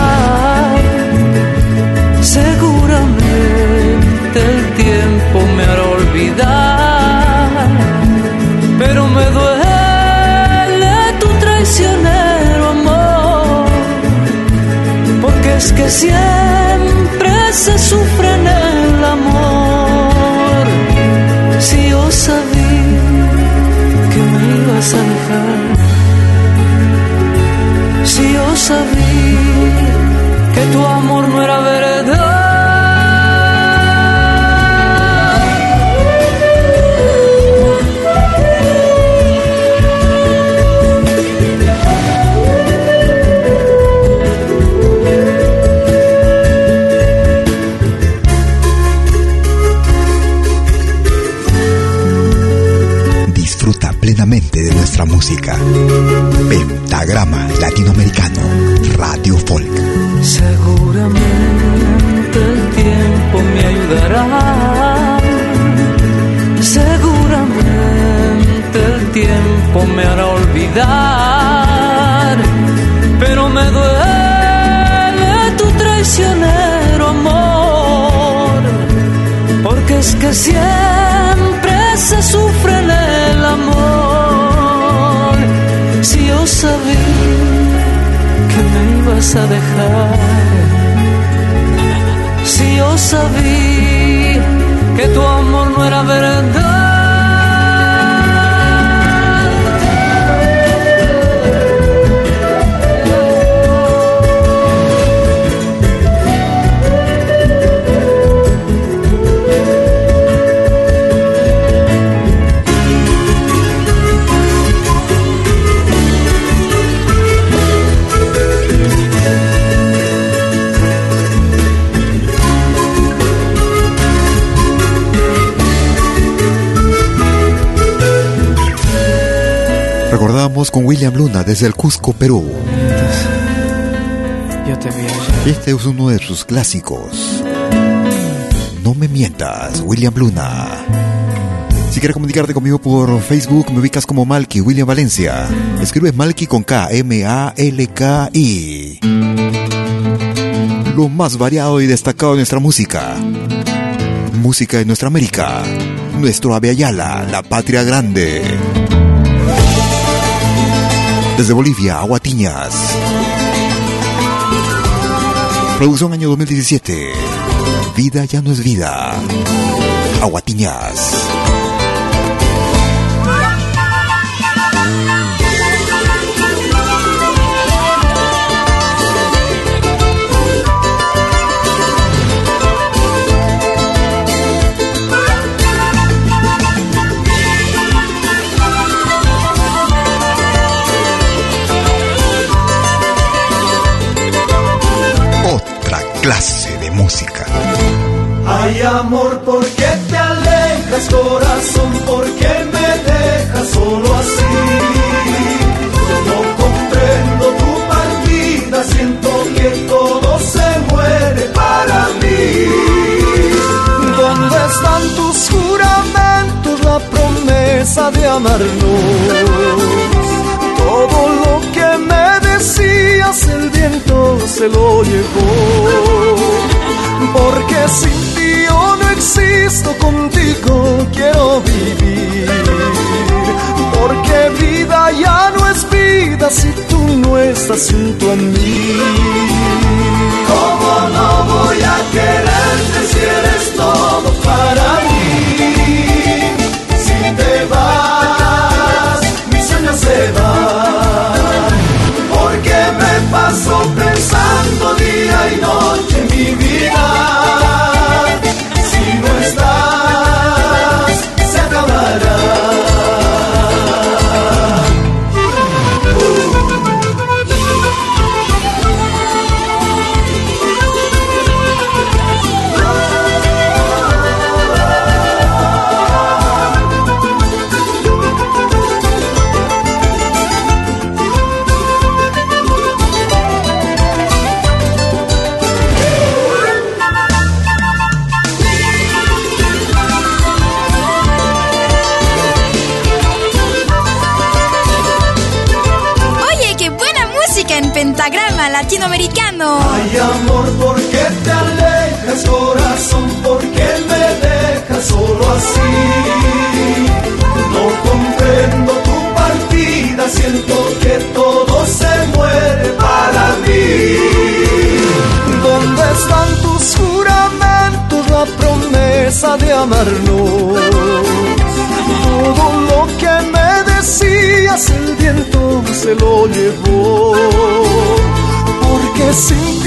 Seguramente el tiempo me hará olvidar. Siempre se sufre en el amor. Si yo sabía que me ibas a dejar. Si yo sabía que tu amor no era verdad. De nuestra música. Pentagrama Latinoamericano Radio Folk. Seguramente el tiempo me ayudará. Seguramente el tiempo me hará olvidar. Pero me duele tu traicionero amor. Porque es que siempre se sufre Yo sabía que me ibas a dejar. Si yo sabía que tu amor no era verdad. Con William Luna desde el Cusco, Perú. Yo te vi ayer. Este es uno de sus clásicos. No me mientas, William Luna. Si quieres comunicarte conmigo por Facebook, me ubicas como Malky William Valencia. Escribes Malky con K, M-A-L-K-I. Lo más variado y destacado de nuestra música. Música de nuestra América. Nuestro Aviala, la patria grande. Desde Bolivia, Aguatiñas. Producción año 2017. Vida ya no es vida. Aguatiñas. Clase de música. Hay amor, porque te alejas, corazón? porque me dejas solo así? No comprendo tu partida, siento que todo se muere para mí. ¿Dónde están tus juramentos, la promesa de amarnos? Todo lo que me decías el se lo llevó. Porque sin ti yo no existo, contigo quiero vivir. Porque vida ya no es vida si tú no estás junto a mí. ¿Cómo no voy a quererte si eres todo para mí? Si te vas, mis sueños se van. Día y noche. Amor, ¿por qué te alejas, corazón? ¿Por qué me dejas solo así? No comprendo tu partida, siento que todo se muere para mí. ¿Dónde están tus juramentos, la promesa de amarnos? Todo lo que me decías, el viento se lo llevó. Porque sin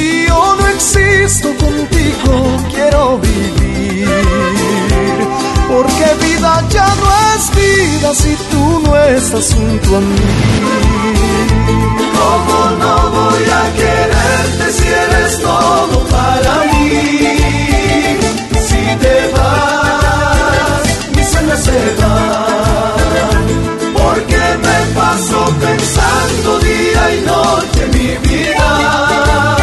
Porque vida ya no es vida si tú no estás junto a mí. ¿Cómo no voy a quererte si eres todo para mí? Si te vas, mis sueños se van. Porque me paso pensando día y noche mi vida.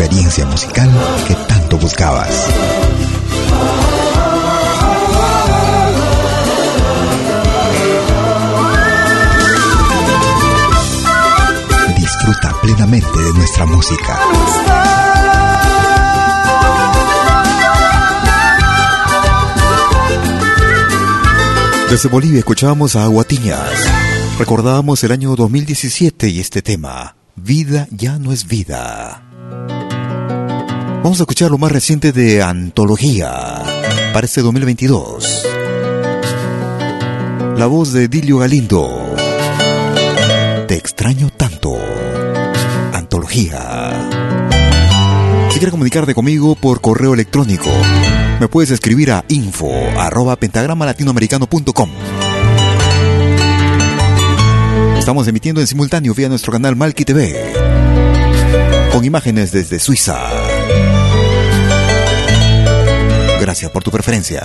Experiencia musical que tanto buscabas. Disfruta plenamente de nuestra música. Desde Bolivia escuchábamos a Aguatiñas. Recordábamos el año 2017 y este tema, Vida ya no es vida. Vamos a escuchar lo más reciente de Antología para este 2022. La voz de Dilio Galindo. Te extraño tanto. Antología. Si quieres comunicarte conmigo por correo electrónico, me puedes escribir a info arroba pentagrama latinoamericano.com. Estamos emitiendo en simultáneo vía nuestro canal Malki TV, con imágenes desde Suiza. Gracias por tu preferencia.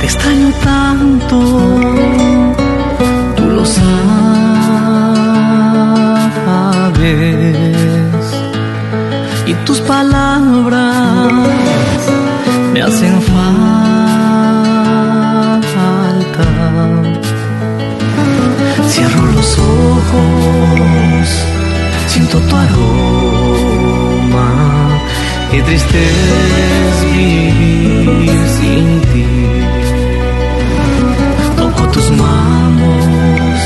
Te extraño tanto, tú lo sabes, y tus palabras me hacen falta. Cierro los ojos, siento tu aroma, qué triste es vivir sin ti. Toco tus manos,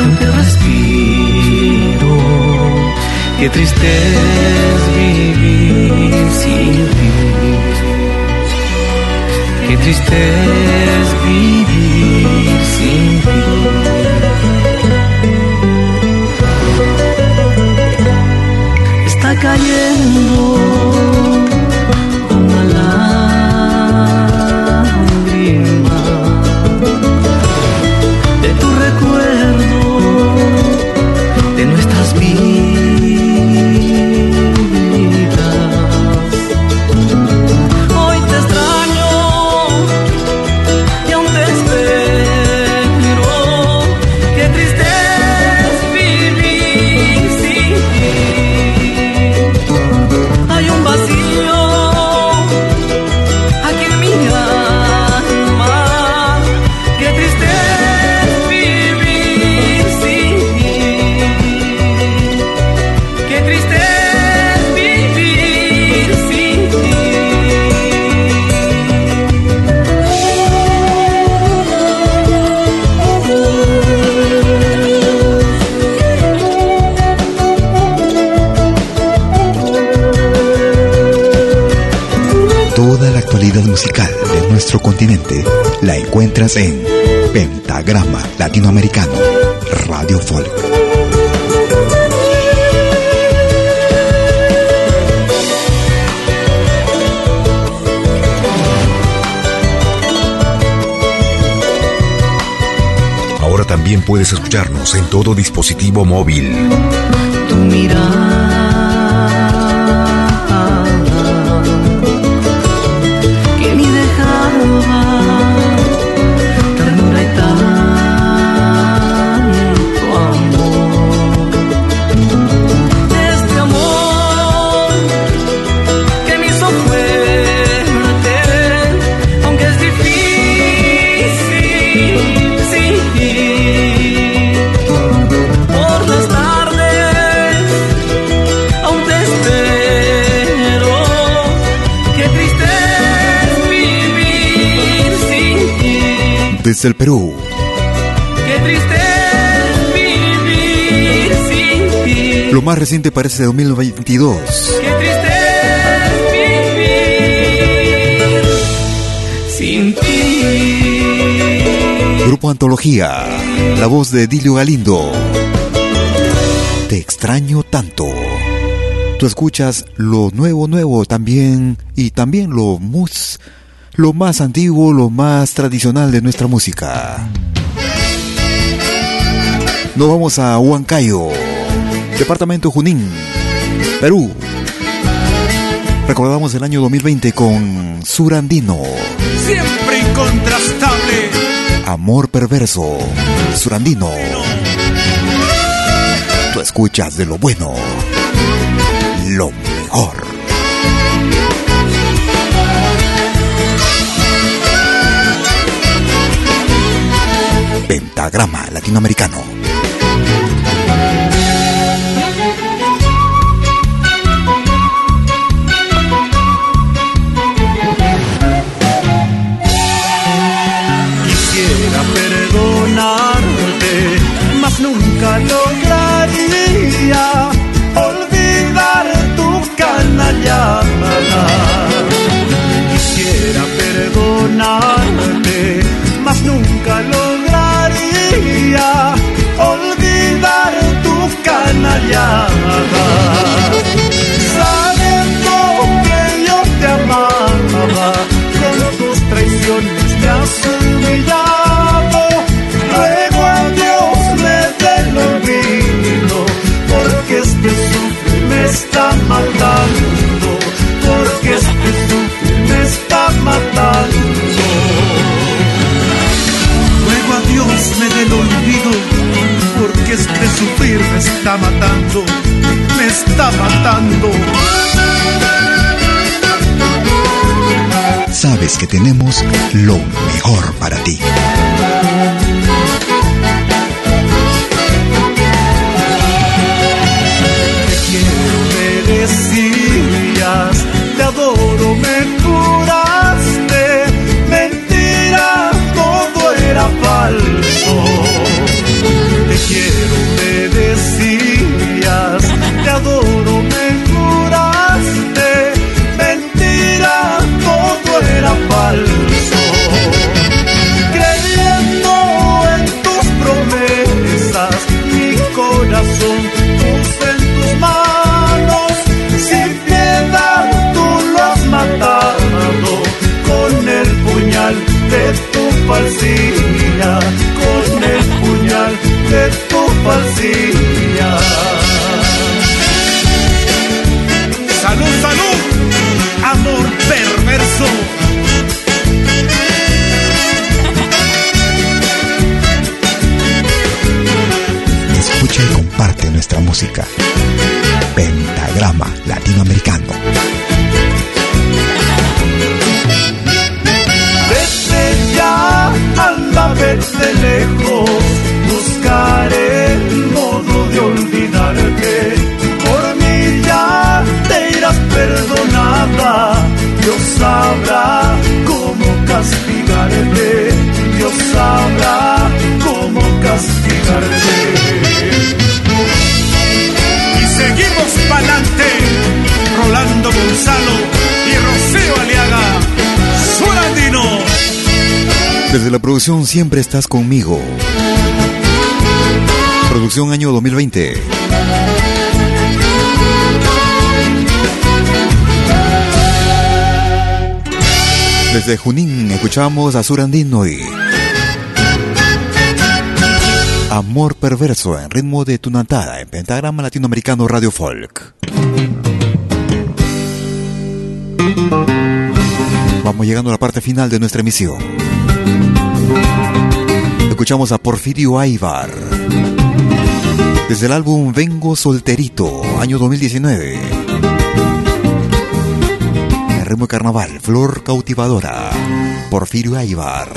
aunque respiro, Qué triste es vivir sin ti. Qué triste es vivir sin ti. Está cayendo encuentras en Pentagrama Latinoamericano Radio Folk. Ahora también puedes escucharnos en todo dispositivo móvil. Tu mirada desde el Perú. Qué triste vivir sin ti. Lo más reciente parece de 2022. Qué triste vivir sin ti. Grupo Antología, la voz de Dilio Galindo. Te extraño tanto. Tú escuchas lo nuevo, nuevo también y también lo mus lo más antiguo, lo más tradicional de nuestra música. Nos vamos a Huancayo, departamento Junín, Perú. Recordamos el año 2020 con Surandino. Siempre incontrastable. Amor perverso, Surandino. Tú escuchas de lo bueno, lo mejor. Latinoamericano. Quisiera perdonarte, mas nunca lograría olvidar tu canallada. Quisiera perdonarte, canallada. Sufrir me está matando, me está matando. Sabes que tenemos lo mejor para ti. con el puñal de tu falsía. Salud, salud, amor perverso. Escucha y comparte nuestra música. Pentagrama Latinoamericano. Desde la producción Siempre estás conmigo. Producción año 2020. Desde Junín escuchamos a Surandino y Amor Perverso en ritmo de Tunatada en Pentagrama Latinoamericano Radio Folk. Vamos llegando a la parte final de nuestra emisión. Escuchamos a Porfirio Aybar. Desde el álbum Vengo Solterito, año 2019. El carnaval, Flor Cautivadora. Porfirio Aybar.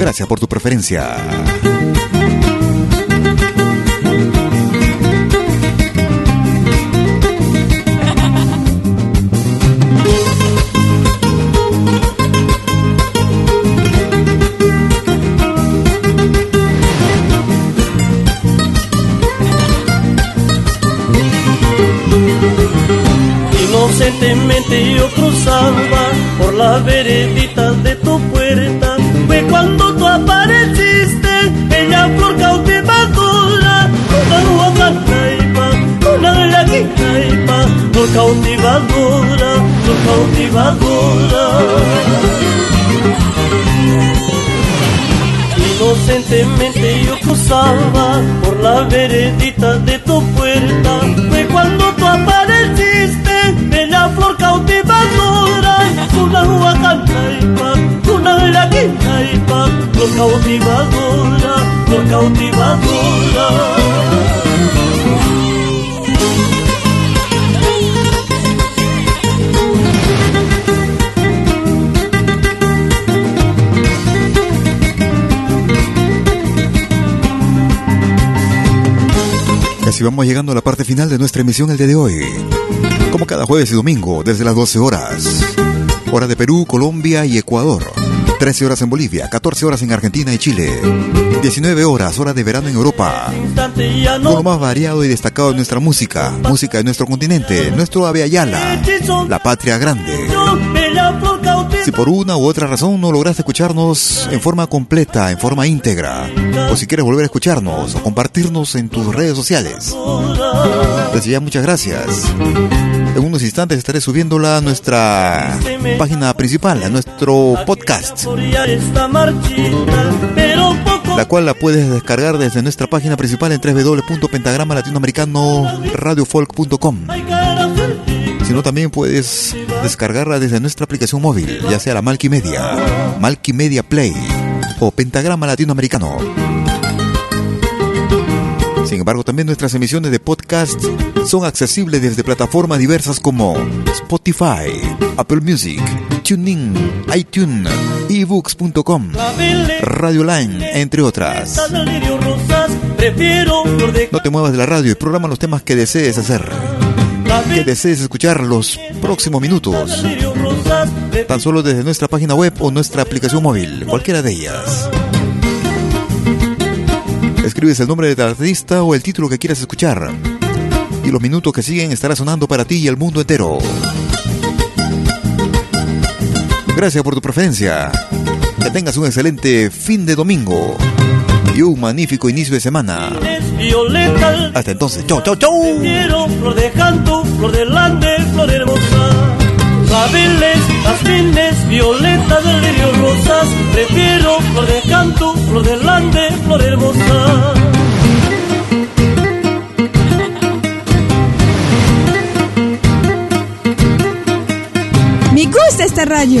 Gracias por tu preferencia. Yo cruzaba por la veredita de tu puerta. Fue cuando tú apareciste, bella flor cautivadora. Una huacataipa, una laguitaipa, flor cautivadora, flor cautivadora. Inocentemente yo cruzaba por la veredita de tu flor cautivadora, flor cautivadora. Así vamos llegando a la parte final de nuestra emisión el día de hoy. Como cada jueves y domingo, desde las 12 horas. Hora de Perú, Colombia y Ecuador. 13 horas en Bolivia, 14 horas en Argentina y Chile. 19 horas, hora de verano en Europa. Con lo más variado y destacado de nuestra música. Música de nuestro continente, nuestro Ave Ayala. La patria grande. Si por una u otra razón no lograste escucharnos en forma completa, en forma íntegra, o si quieres volver a escucharnos o compartirnos en tus redes sociales, les ya muchas gracias. En unos instantes estaré subiéndola a nuestra página principal, a nuestro podcast, la cual la puedes descargar desde nuestra página principal en www.pentagrama. Si no, también puedes descargarla desde nuestra aplicación móvil, ya sea la Malkimedia, Malkimedia Play o Pentagrama Latinoamericano. Sin embargo, también nuestras emisiones de podcast son accesibles desde plataformas diversas como Spotify, Apple Music, TuneIn, iTunes, ebooks.com, Radio Line, entre otras. No te muevas de la radio y programa los temas que desees hacer que desees escuchar los próximos minutos. Tan solo desde nuestra página web o nuestra aplicación móvil, cualquiera de ellas. Escribes el nombre del artista o el título que quieras escuchar. Y los minutos que siguen estará sonando para ti y el mundo entero. Gracias por tu preferencia. Que tengas un excelente fin de domingo y un magnífico inicio de semana. Hasta entonces, chau, chau, chau. Quiero flor de canto, flor de lande, flor hermosa. Claveles, jazmines, violetas, del lirio, rosas. Prefiero flor de canto, flor de lande, flor hermosa. Me gusta esta radio.